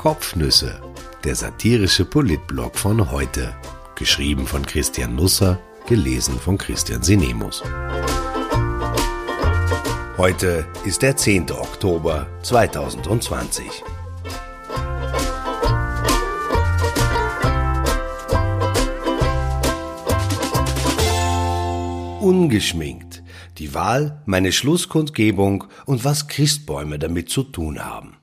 Kopfnüsse, der satirische Politblog von heute. Geschrieben von Christian Nusser, gelesen von Christian Sinemus. Heute ist der 10. Oktober 2020. Ungeschminkt. Die Wahl, meine Schlusskundgebung und was Christbäume damit zu tun haben.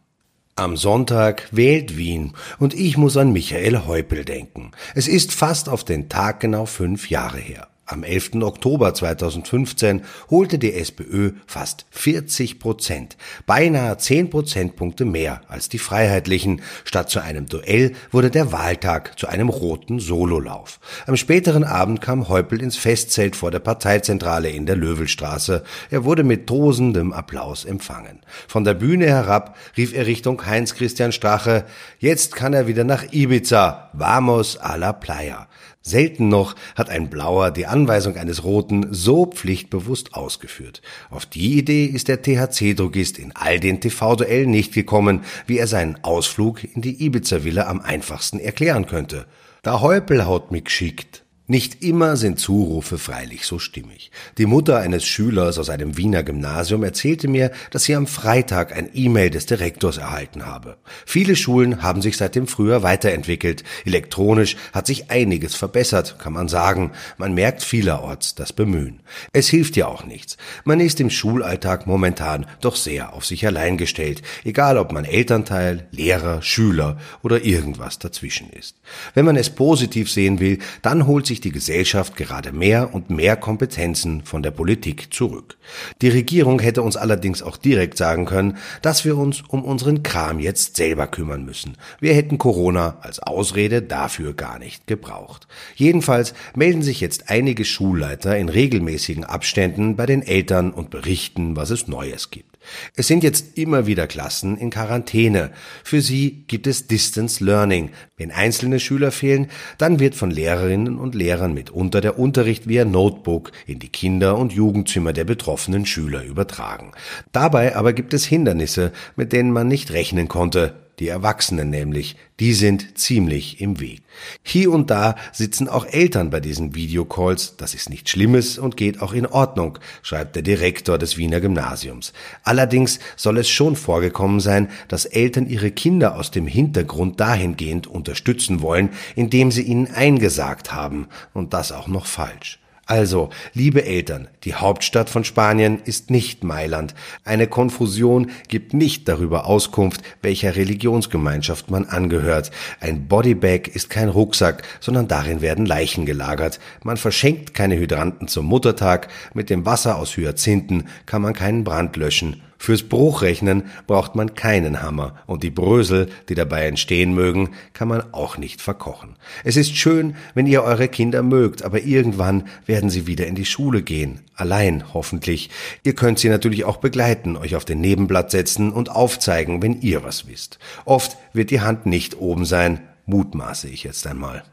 Am Sonntag wählt Wien und ich muss an Michael Häupl denken. Es ist fast auf den Tag genau fünf Jahre her. Am 11. Oktober 2015 holte die SPÖ fast 40 Prozent, beinahe 10 Prozentpunkte mehr als die Freiheitlichen. Statt zu einem Duell wurde der Wahltag zu einem roten Sololauf. Am späteren Abend kam Häupl ins Festzelt vor der Parteizentrale in der Löwelstraße. Er wurde mit tosendem Applaus empfangen. Von der Bühne herab rief er Richtung Heinz-Christian Strache, jetzt kann er wieder nach Ibiza, vamos a la playa. Selten noch hat ein Blauer die Anweisung eines Roten so pflichtbewusst ausgeführt. Auf die Idee ist der THC-Drogist in all den TV-Duellen nicht gekommen, wie er seinen Ausflug in die Ibiza-Villa am einfachsten erklären könnte. Da Häupl haut mich geschickt. Nicht immer sind Zurufe freilich so stimmig. Die Mutter eines Schülers aus einem Wiener Gymnasium erzählte mir, dass sie am Freitag ein E-Mail des Direktors erhalten habe. Viele Schulen haben sich seit dem Frühjahr weiterentwickelt. Elektronisch hat sich einiges verbessert, kann man sagen. Man merkt vielerorts das Bemühen. Es hilft ja auch nichts. Man ist im Schulalltag momentan doch sehr auf sich allein gestellt, egal ob man Elternteil, Lehrer, Schüler oder irgendwas dazwischen ist. Wenn man es positiv sehen will, dann holt sich sich die Gesellschaft gerade mehr und mehr Kompetenzen von der Politik zurück. Die Regierung hätte uns allerdings auch direkt sagen können, dass wir uns um unseren Kram jetzt selber kümmern müssen. Wir hätten Corona als Ausrede dafür gar nicht gebraucht. Jedenfalls melden sich jetzt einige Schulleiter in regelmäßigen Abständen bei den Eltern und berichten, was es Neues gibt. Es sind jetzt immer wieder Klassen in Quarantäne. Für sie gibt es Distance Learning. Wenn einzelne Schüler fehlen, dann wird von Lehrerinnen und Lehrern mitunter der Unterricht via Notebook in die Kinder- und Jugendzimmer der betroffenen Schüler übertragen. Dabei aber gibt es Hindernisse, mit denen man nicht rechnen konnte die Erwachsenen nämlich, die sind ziemlich im Weg. Hier und da sitzen auch Eltern bei diesen Videocalls, das ist nichts Schlimmes und geht auch in Ordnung, schreibt der Direktor des Wiener Gymnasiums. Allerdings soll es schon vorgekommen sein, dass Eltern ihre Kinder aus dem Hintergrund dahingehend unterstützen wollen, indem sie ihnen eingesagt haben, und das auch noch falsch. Also, liebe Eltern, die Hauptstadt von Spanien ist nicht Mailand. Eine Konfusion gibt nicht darüber Auskunft, welcher Religionsgemeinschaft man angehört. Ein Bodybag ist kein Rucksack, sondern darin werden Leichen gelagert. Man verschenkt keine Hydranten zum Muttertag. Mit dem Wasser aus Hyazinthen kann man keinen Brand löschen. Fürs Bruchrechnen braucht man keinen Hammer und die Brösel, die dabei entstehen mögen, kann man auch nicht verkochen. Es ist schön, wenn ihr eure Kinder mögt, aber irgendwann werden sie wieder in die Schule gehen. Allein, hoffentlich. Ihr könnt sie natürlich auch begleiten, euch auf den Nebenblatt setzen und aufzeigen, wenn ihr was wisst. Oft wird die Hand nicht oben sein, mutmaße ich jetzt einmal.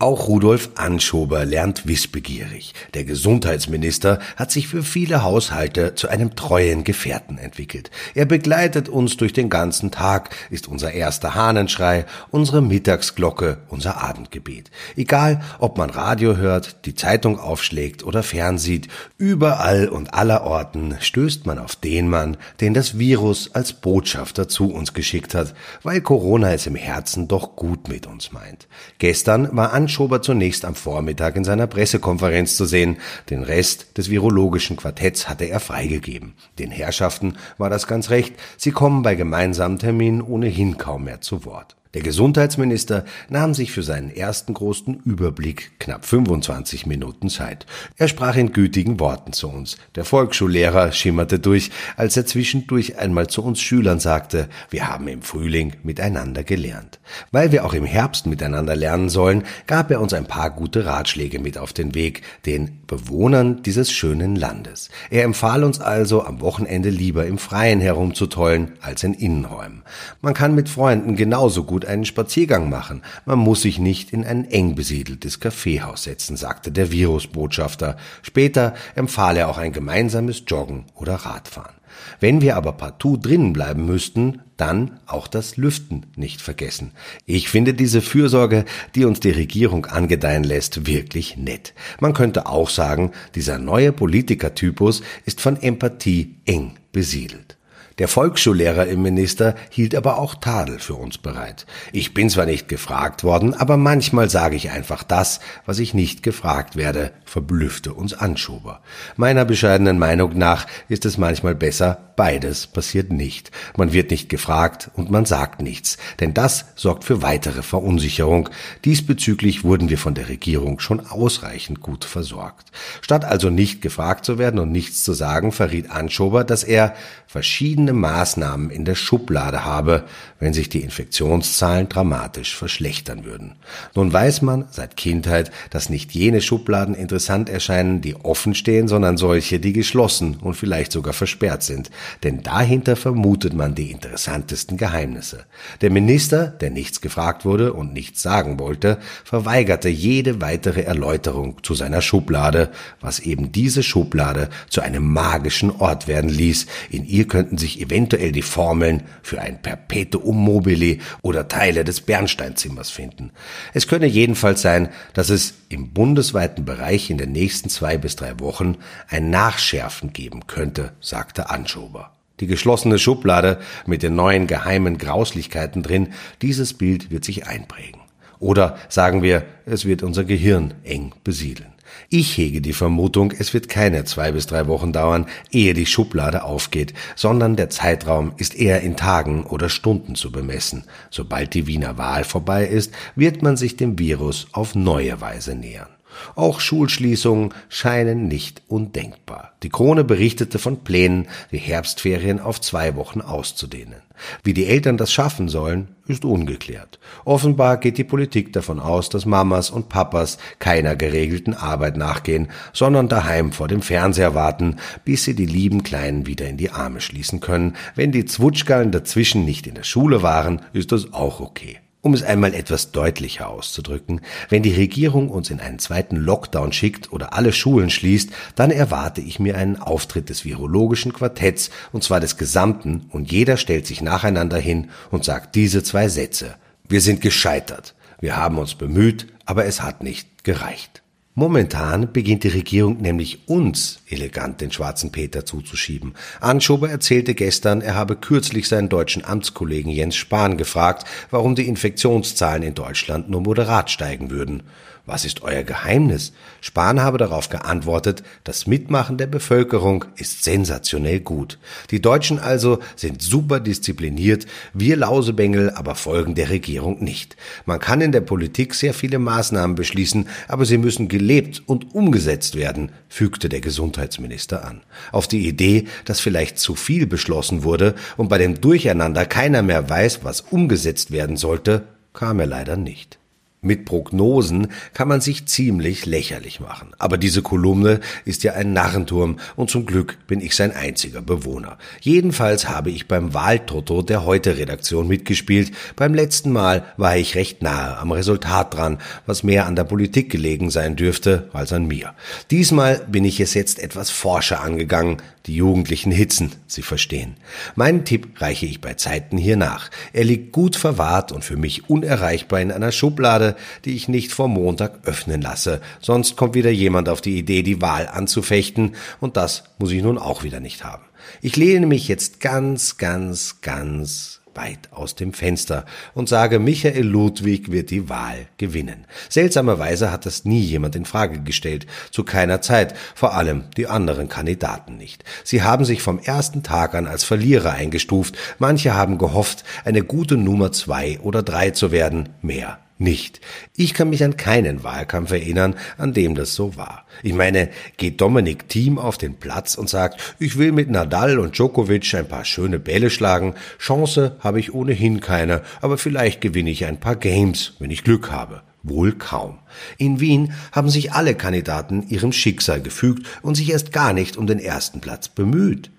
Auch Rudolf Anschober lernt wissbegierig. Der Gesundheitsminister hat sich für viele Haushalte zu einem treuen Gefährten entwickelt. Er begleitet uns durch den ganzen Tag, ist unser erster Hahnenschrei, unsere Mittagsglocke, unser Abendgebet. Egal, ob man Radio hört, die Zeitung aufschlägt oder fernsieht, überall und allerorten stößt man auf den Mann, den das Virus als Botschafter zu uns geschickt hat, weil Corona es im Herzen doch gut mit uns meint. Gestern war Anschober zunächst am Vormittag in seiner Pressekonferenz zu sehen. Den Rest des virologischen Quartetts hatte er freigegeben. Den Herrschaften war das ganz recht. Sie kommen bei gemeinsamen Terminen ohnehin kaum mehr zu Wort. Der Gesundheitsminister nahm sich für seinen ersten großen Überblick knapp 25 Minuten Zeit. Er sprach in gütigen Worten zu uns. Der Volksschullehrer schimmerte durch, als er zwischendurch einmal zu uns Schülern sagte, wir haben im Frühling miteinander gelernt. Weil wir auch im Herbst miteinander lernen sollen, gab er uns ein paar gute Ratschläge mit auf den Weg, den Bewohnern dieses schönen Landes. Er empfahl uns also, am Wochenende lieber im Freien herumzutollen als in Innenräumen. Man kann mit Freunden genauso gut einen Spaziergang machen. Man muss sich nicht in ein eng besiedeltes Kaffeehaus setzen, sagte der Virusbotschafter. Später empfahl er auch ein gemeinsames Joggen oder Radfahren. Wenn wir aber partout drinnen bleiben müssten, dann auch das Lüften nicht vergessen. Ich finde diese Fürsorge, die uns die Regierung angedeihen lässt, wirklich nett. Man könnte auch sagen, dieser neue Politikertypus ist von Empathie eng besiedelt. Der Volksschullehrer im Minister hielt aber auch Tadel für uns bereit. Ich bin zwar nicht gefragt worden, aber manchmal sage ich einfach das, was ich nicht gefragt werde, verblüffte uns Anschober. Meiner bescheidenen Meinung nach ist es manchmal besser, beides passiert nicht. Man wird nicht gefragt und man sagt nichts, denn das sorgt für weitere Verunsicherung. Diesbezüglich wurden wir von der Regierung schon ausreichend gut versorgt. Statt also nicht gefragt zu werden und nichts zu sagen, verriet Anschober, dass er verschiedene Maßnahmen in der Schublade habe, wenn sich die Infektionszahlen dramatisch verschlechtern würden. Nun weiß man seit Kindheit, dass nicht jene Schubladen interessant erscheinen, die offen stehen, sondern solche, die geschlossen und vielleicht sogar versperrt sind. Denn dahinter vermutet man die interessantesten Geheimnisse. Der Minister, der nichts gefragt wurde und nichts sagen wollte, verweigerte jede weitere Erläuterung zu seiner Schublade, was eben diese Schublade zu einem magischen Ort werden ließ, in ihr könnten sich eventuell die Formeln für ein Perpetuum mobile oder Teile des Bernsteinzimmers finden. Es könne jedenfalls sein, dass es im bundesweiten Bereich in den nächsten zwei bis drei Wochen ein Nachschärfen geben könnte, sagte Anschober. Die geschlossene Schublade mit den neuen geheimen Grauslichkeiten drin, dieses Bild wird sich einprägen. Oder sagen wir, es wird unser Gehirn eng besiedeln. Ich hege die Vermutung, es wird keine zwei bis drei Wochen dauern, ehe die Schublade aufgeht, sondern der Zeitraum ist eher in Tagen oder Stunden zu bemessen. Sobald die Wiener Wahl vorbei ist, wird man sich dem Virus auf neue Weise nähern. Auch Schulschließungen scheinen nicht undenkbar. Die Krone berichtete von Plänen, die Herbstferien auf zwei Wochen auszudehnen. Wie die Eltern das schaffen sollen, ist ungeklärt. Offenbar geht die Politik davon aus, dass Mamas und Papas keiner geregelten Arbeit nachgehen, sondern daheim vor dem Fernseher warten, bis sie die lieben Kleinen wieder in die Arme schließen können. Wenn die Zwutschgallen dazwischen nicht in der Schule waren, ist das auch okay. Um es einmal etwas deutlicher auszudrücken, wenn die Regierung uns in einen zweiten Lockdown schickt oder alle Schulen schließt, dann erwarte ich mir einen Auftritt des virologischen Quartetts, und zwar des gesamten, und jeder stellt sich nacheinander hin und sagt diese zwei Sätze. Wir sind gescheitert. Wir haben uns bemüht, aber es hat nicht gereicht. Momentan beginnt die Regierung nämlich uns elegant den schwarzen Peter zuzuschieben. Anschober erzählte gestern, er habe kürzlich seinen deutschen Amtskollegen Jens Spahn gefragt, warum die Infektionszahlen in Deutschland nur moderat steigen würden. Was ist euer Geheimnis? Spahn habe darauf geantwortet, das Mitmachen der Bevölkerung ist sensationell gut. Die Deutschen also sind super diszipliniert, wir Lausebengel aber folgen der Regierung nicht. Man kann in der Politik sehr viele Maßnahmen beschließen, aber sie müssen gelebt und umgesetzt werden, fügte der Gesundheitsminister an. Auf die Idee, dass vielleicht zu viel beschlossen wurde und bei dem Durcheinander keiner mehr weiß, was umgesetzt werden sollte, kam er leider nicht. Mit Prognosen kann man sich ziemlich lächerlich machen. Aber diese Kolumne ist ja ein Narrenturm und zum Glück bin ich sein einziger Bewohner. Jedenfalls habe ich beim Wahltoto der Heute-Redaktion mitgespielt. Beim letzten Mal war ich recht nahe am Resultat dran, was mehr an der Politik gelegen sein dürfte als an mir. Diesmal bin ich es jetzt etwas forscher angegangen. Die Jugendlichen hitzen, Sie verstehen. Meinen Tipp reiche ich bei Zeiten hier nach. Er liegt gut verwahrt und für mich unerreichbar in einer Schublade, die ich nicht vor Montag öffnen lasse. Sonst kommt wieder jemand auf die Idee, die Wahl anzufechten, und das muss ich nun auch wieder nicht haben. Ich lehne mich jetzt ganz, ganz, ganz weit aus dem Fenster und sage, Michael Ludwig wird die Wahl gewinnen. Seltsamerweise hat das nie jemand in Frage gestellt, zu keiner Zeit, vor allem die anderen Kandidaten nicht. Sie haben sich vom ersten Tag an als Verlierer eingestuft, manche haben gehofft, eine gute Nummer zwei oder drei zu werden, mehr nicht. Ich kann mich an keinen Wahlkampf erinnern, an dem das so war. Ich meine, geht Dominik Thiem auf den Platz und sagt, ich will mit Nadal und Djokovic ein paar schöne Bälle schlagen, Chance habe ich ohnehin keine, aber vielleicht gewinne ich ein paar Games, wenn ich Glück habe. Wohl kaum. In Wien haben sich alle Kandidaten ihrem Schicksal gefügt und sich erst gar nicht um den ersten Platz bemüht.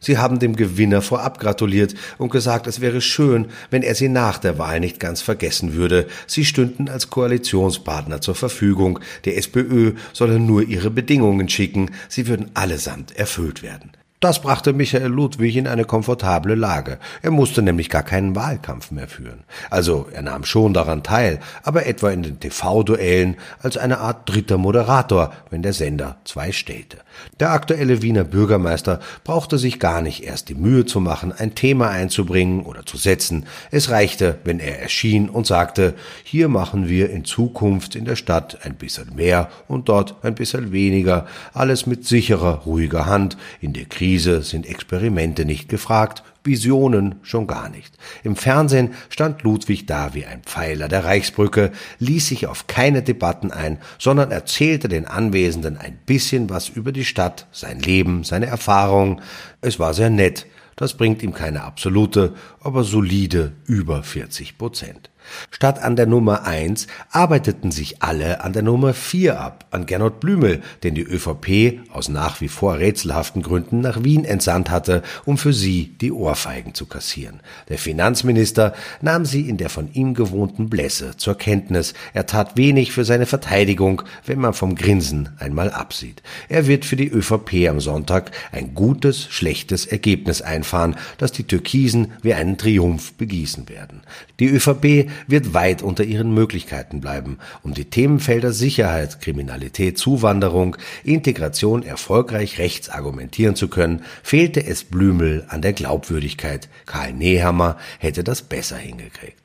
Sie haben dem Gewinner vorab gratuliert und gesagt, es wäre schön, wenn er sie nach der Wahl nicht ganz vergessen würde. Sie stünden als Koalitionspartner zur Verfügung. Der SPÖ solle nur ihre Bedingungen schicken. Sie würden allesamt erfüllt werden. Das brachte Michael Ludwig in eine komfortable Lage. Er musste nämlich gar keinen Wahlkampf mehr führen. Also er nahm schon daran teil, aber etwa in den TV-Duellen als eine Art dritter Moderator, wenn der Sender zwei stellte. Der aktuelle Wiener Bürgermeister brauchte sich gar nicht erst die Mühe zu machen, ein Thema einzubringen oder zu setzen. Es reichte, wenn er erschien und sagte, hier machen wir in Zukunft in der Stadt ein bisschen mehr und dort ein bisschen weniger, alles mit sicherer, ruhiger Hand, in der Krise Krise sind Experimente nicht gefragt, Visionen schon gar nicht. Im Fernsehen stand Ludwig da wie ein Pfeiler der Reichsbrücke, ließ sich auf keine Debatten ein, sondern erzählte den Anwesenden ein bisschen was über die Stadt, sein Leben, seine Erfahrungen. Es war sehr nett. Das bringt ihm keine absolute, aber solide über 40 Prozent. Statt an der Nummer 1 arbeiteten sich alle an der Nummer 4 ab, an Gernot Blümel, den die ÖVP aus nach wie vor rätselhaften Gründen nach Wien entsandt hatte, um für sie die Ohrfeigen zu kassieren. Der Finanzminister nahm sie in der von ihm gewohnten Blässe zur Kenntnis. Er tat wenig für seine Verteidigung, wenn man vom Grinsen einmal absieht. Er wird für die ÖVP am Sonntag ein gutes, schlechtes Ergebnis einfahren, das die Türkisen wie einen Triumph begießen werden. Die ÖVP wird weit unter ihren Möglichkeiten bleiben, um die Themenfelder Sicherheit, Kriminalität, Zuwanderung, Integration erfolgreich rechts argumentieren zu können, fehlte es Blümel an der Glaubwürdigkeit. Karl Nehammer hätte das besser hingekriegt.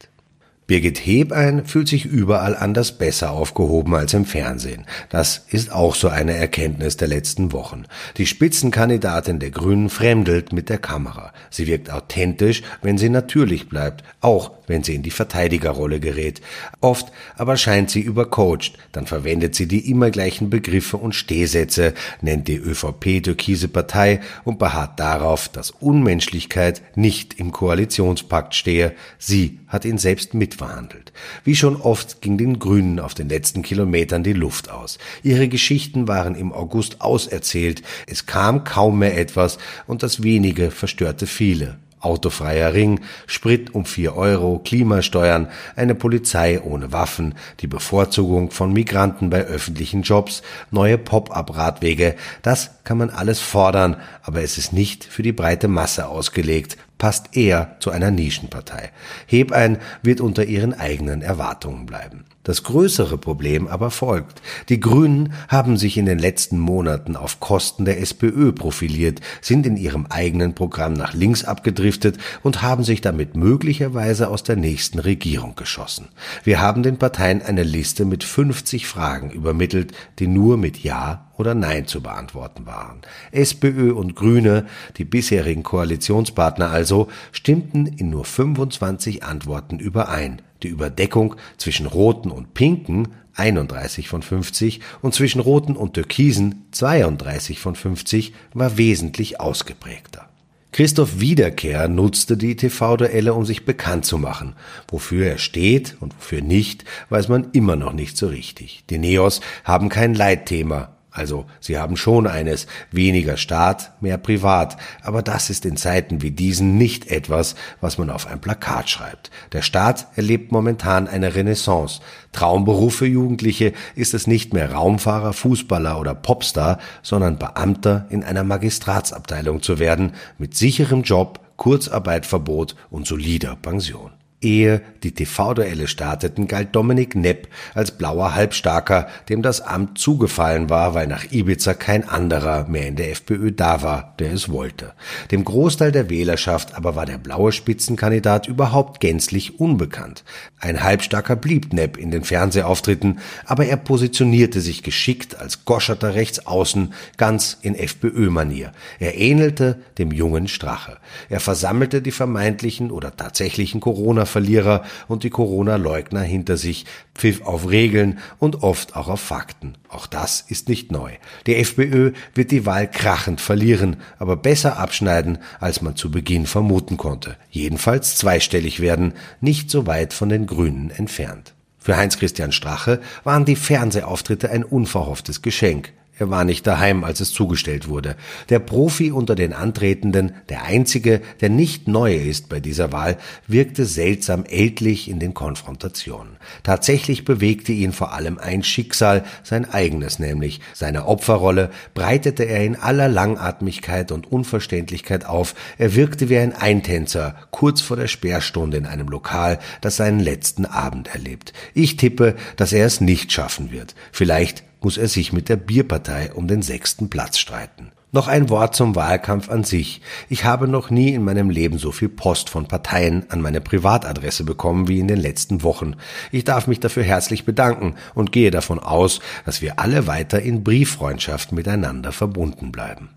Birgit Hebein fühlt sich überall anders besser aufgehoben als im Fernsehen. Das ist auch so eine Erkenntnis der letzten Wochen. Die Spitzenkandidatin der Grünen fremdelt mit der Kamera. Sie wirkt authentisch, wenn sie natürlich bleibt, auch wenn sie in die Verteidigerrolle gerät. Oft aber scheint sie übercoacht, dann verwendet sie die immer gleichen Begriffe und Stehsätze, nennt die ÖVP türkise Partei und beharrt darauf, dass Unmenschlichkeit nicht im Koalitionspakt stehe. Sie hat ihn selbst mitverhandelt. Wie schon oft ging den Grünen auf den letzten Kilometern die Luft aus. Ihre Geschichten waren im August auserzählt, es kam kaum mehr etwas und das wenige verstörte viele. Autofreier Ring, Sprit um vier Euro, Klimasteuern, eine Polizei ohne Waffen, die Bevorzugung von Migranten bei öffentlichen Jobs, neue Pop-up-Radwege, das kann man alles fordern, aber es ist nicht für die breite Masse ausgelegt, passt eher zu einer Nischenpartei. Hebein wird unter ihren eigenen Erwartungen bleiben. Das größere Problem aber folgt. Die Grünen haben sich in den letzten Monaten auf Kosten der SPÖ profiliert, sind in ihrem eigenen Programm nach links abgedriftet und haben sich damit möglicherweise aus der nächsten Regierung geschossen. Wir haben den Parteien eine Liste mit 50 Fragen übermittelt, die nur mit Ja oder Nein zu beantworten waren. SPÖ und Grüne, die bisherigen Koalitionspartner also, stimmten in nur 25 Antworten überein. Die Überdeckung zwischen Roten und Pinken 31 von 50 und zwischen Roten und Türkisen 32 von 50 war wesentlich ausgeprägter. Christoph Wiederkehr nutzte die TV-Duelle, um sich bekannt zu machen. Wofür er steht und wofür nicht, weiß man immer noch nicht so richtig. Die Neos haben kein Leitthema, also sie haben schon eines, weniger Staat, mehr Privat, aber das ist in Zeiten wie diesen nicht etwas, was man auf ein Plakat schreibt. Der Staat erlebt momentan eine Renaissance. Traumberuf für Jugendliche ist es nicht mehr Raumfahrer, Fußballer oder Popstar, sondern Beamter in einer Magistratsabteilung zu werden, mit sicherem Job, Kurzarbeitverbot und solider Pension. Ehe die TV-Duelle starteten, galt Dominik Nepp als blauer Halbstarker, dem das Amt zugefallen war, weil nach Ibiza kein anderer mehr in der FPÖ da war, der es wollte. Dem Großteil der Wählerschaft aber war der blaue Spitzenkandidat überhaupt gänzlich unbekannt. Ein Halbstarker blieb Nepp in den Fernsehauftritten, aber er positionierte sich geschickt als goscherter Rechtsaußen, ganz in FPÖ-Manier. Er ähnelte dem jungen Strache. Er versammelte die vermeintlichen oder tatsächlichen Corona Corona-Verlierer und die Corona-Leugner hinter sich, pfiff auf Regeln und oft auch auf Fakten. Auch das ist nicht neu. Die FPÖ wird die Wahl krachend verlieren, aber besser abschneiden, als man zu Beginn vermuten konnte. Jedenfalls zweistellig werden, nicht so weit von den Grünen entfernt. Für Heinz-Christian Strache waren die Fernsehauftritte ein unverhofftes Geschenk. Er war nicht daheim, als es zugestellt wurde. Der Profi unter den Antretenden, der einzige, der nicht neu ist bei dieser Wahl, wirkte seltsam ältlich in den Konfrontationen. Tatsächlich bewegte ihn vor allem ein Schicksal, sein eigenes nämlich. Seine Opferrolle breitete er in aller Langatmigkeit und Unverständlichkeit auf. Er wirkte wie ein Eintänzer, kurz vor der Sperrstunde in einem Lokal, das seinen letzten Abend erlebt. Ich tippe, dass er es nicht schaffen wird. Vielleicht muss er sich mit der Bierpartei um den sechsten Platz streiten. Noch ein Wort zum Wahlkampf an sich. Ich habe noch nie in meinem Leben so viel Post von Parteien an meine Privatadresse bekommen wie in den letzten Wochen. Ich darf mich dafür herzlich bedanken und gehe davon aus, dass wir alle weiter in Brieffreundschaft miteinander verbunden bleiben.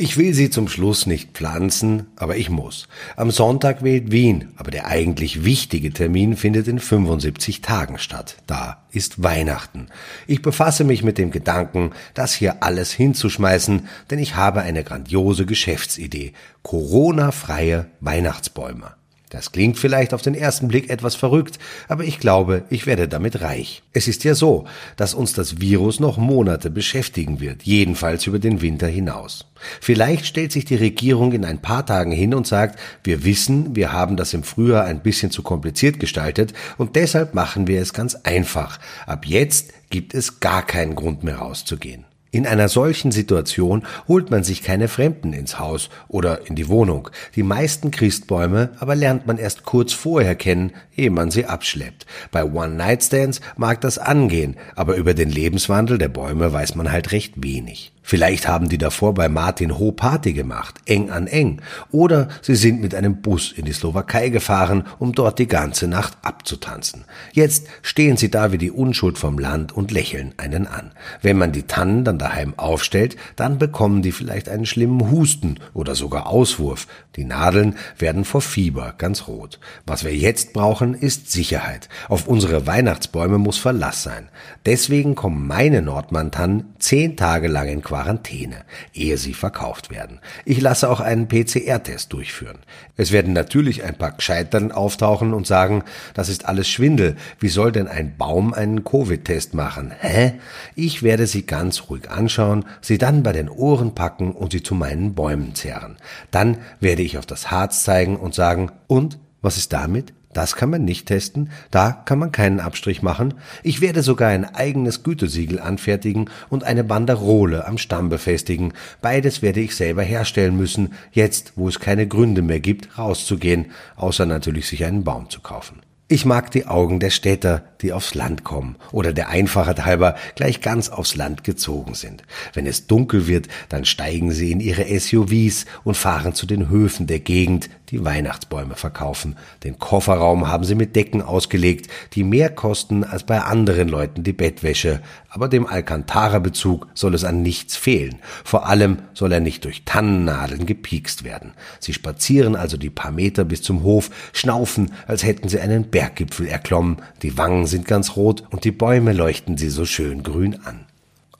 Ich will sie zum Schluss nicht pflanzen, aber ich muss. Am Sonntag wählt Wien, aber der eigentlich wichtige Termin findet in 75 Tagen statt. Da ist Weihnachten. Ich befasse mich mit dem Gedanken, das hier alles hinzuschmeißen, denn ich habe eine grandiose Geschäftsidee. Corona-freie Weihnachtsbäume. Das klingt vielleicht auf den ersten Blick etwas verrückt, aber ich glaube, ich werde damit reich. Es ist ja so, dass uns das Virus noch Monate beschäftigen wird, jedenfalls über den Winter hinaus. Vielleicht stellt sich die Regierung in ein paar Tagen hin und sagt, wir wissen, wir haben das im Frühjahr ein bisschen zu kompliziert gestaltet und deshalb machen wir es ganz einfach. Ab jetzt gibt es gar keinen Grund mehr rauszugehen. In einer solchen Situation holt man sich keine Fremden ins Haus oder in die Wohnung. Die meisten Christbäume aber lernt man erst kurz vorher kennen, ehe man sie abschleppt. Bei One-Night-Stands mag das angehen, aber über den Lebenswandel der Bäume weiß man halt recht wenig. Vielleicht haben die davor bei Martin Ho Party gemacht, eng an eng. Oder sie sind mit einem Bus in die Slowakei gefahren, um dort die ganze Nacht abzutanzen. Jetzt stehen sie da wie die Unschuld vom Land und lächeln einen an. Wenn man die Tannen dann daheim aufstellt, dann bekommen die vielleicht einen schlimmen Husten oder sogar Auswurf. Die Nadeln werden vor Fieber ganz rot. Was wir jetzt brauchen, ist Sicherheit. Auf unsere Weihnachtsbäume muss Verlass sein. Deswegen kommen meine Nordmann-Tannen zehn Tage lang in Quarantäne, ehe sie verkauft werden. Ich lasse auch einen PCR-Test durchführen. Es werden natürlich ein paar Gescheitern auftauchen und sagen, das ist alles Schwindel. Wie soll denn ein Baum einen Covid-Test machen? Hä? Ich werde sie ganz ruhig anschauen, sie dann bei den Ohren packen und sie zu meinen Bäumen zerren. Dann werde ich auf das Harz zeigen und sagen, und? Was ist damit? Das kann man nicht testen, da kann man keinen Abstrich machen. Ich werde sogar ein eigenes Gütesiegel anfertigen und eine Banderole am Stamm befestigen. Beides werde ich selber herstellen müssen, jetzt wo es keine Gründe mehr gibt, rauszugehen, außer natürlich sich einen Baum zu kaufen. Ich mag die Augen der Städter, die aufs Land kommen oder der Einfachheit halber gleich ganz aufs Land gezogen sind. Wenn es dunkel wird, dann steigen sie in ihre SUVs und fahren zu den Höfen der Gegend, die Weihnachtsbäume verkaufen. Den Kofferraum haben sie mit Decken ausgelegt, die mehr kosten als bei anderen Leuten die Bettwäsche. Aber dem Alcantara-Bezug soll es an nichts fehlen. Vor allem soll er nicht durch Tannennadeln gepiekst werden. Sie spazieren also die paar Meter bis zum Hof, schnaufen, als hätten sie einen Berggipfel erklommen. Die Wangen sind ganz rot und die Bäume leuchten sie so schön grün an.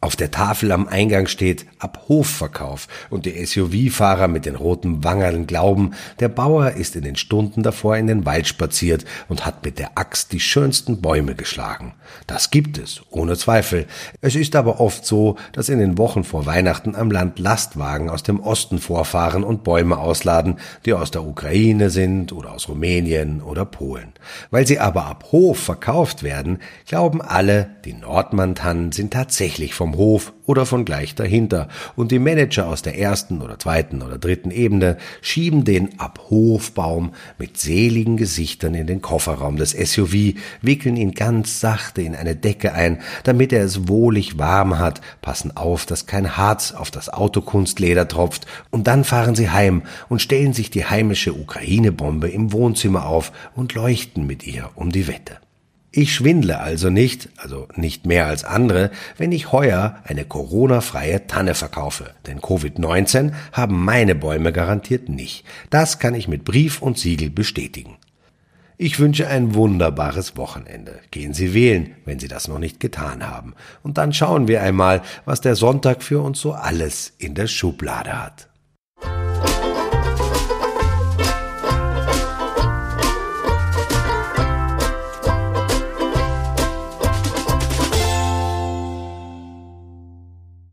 Auf der Tafel am Eingang steht ab Hofverkauf und die SUV-Fahrer mit den roten Wangerln glauben, der Bauer ist in den Stunden davor in den Wald spaziert und hat mit der Axt die schönsten Bäume geschlagen. Das gibt es, ohne Zweifel. Es ist aber oft so, dass in den Wochen vor Weihnachten am Land Lastwagen aus dem Osten vorfahren und Bäume ausladen, die aus der Ukraine sind oder aus Rumänien oder Polen. Weil sie aber ab Hof verkauft werden, glauben alle, die Nordmann-Tannen sind tatsächlich vom vom Hof oder von gleich dahinter und die Manager aus der ersten oder zweiten oder dritten Ebene schieben den Abhofbaum mit seligen Gesichtern in den Kofferraum des SUV, wickeln ihn ganz sachte in eine Decke ein, damit er es wohlig warm hat, passen auf, dass kein Harz auf das Autokunstleder tropft und dann fahren sie heim und stellen sich die heimische Ukraine-Bombe im Wohnzimmer auf und leuchten mit ihr um die Wette. Ich schwindle also nicht, also nicht mehr als andere, wenn ich heuer eine Corona-freie Tanne verkaufe. Denn Covid-19 haben meine Bäume garantiert nicht. Das kann ich mit Brief und Siegel bestätigen. Ich wünsche ein wunderbares Wochenende. Gehen Sie wählen, wenn Sie das noch nicht getan haben. Und dann schauen wir einmal, was der Sonntag für uns so alles in der Schublade hat.